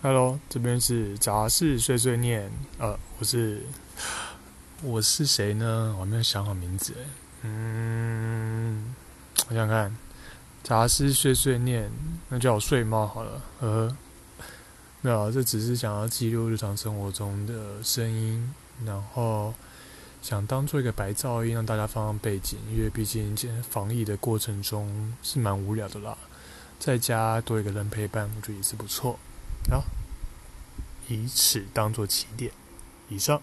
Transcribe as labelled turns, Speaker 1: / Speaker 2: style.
Speaker 1: Hello，这边是杂事碎碎念。呃，我是我是谁呢？我还没有想好名字。嗯，我想看杂事碎碎念，那叫我睡猫好了。呵呵，没有，这只是想要记录日常生活中的声音，然后想当做一个白噪音，让大家放放背景。因为毕竟防疫的过程中是蛮无聊的啦，在家多一个人陪伴，我觉得也是不错。好，以此当做起点，以上。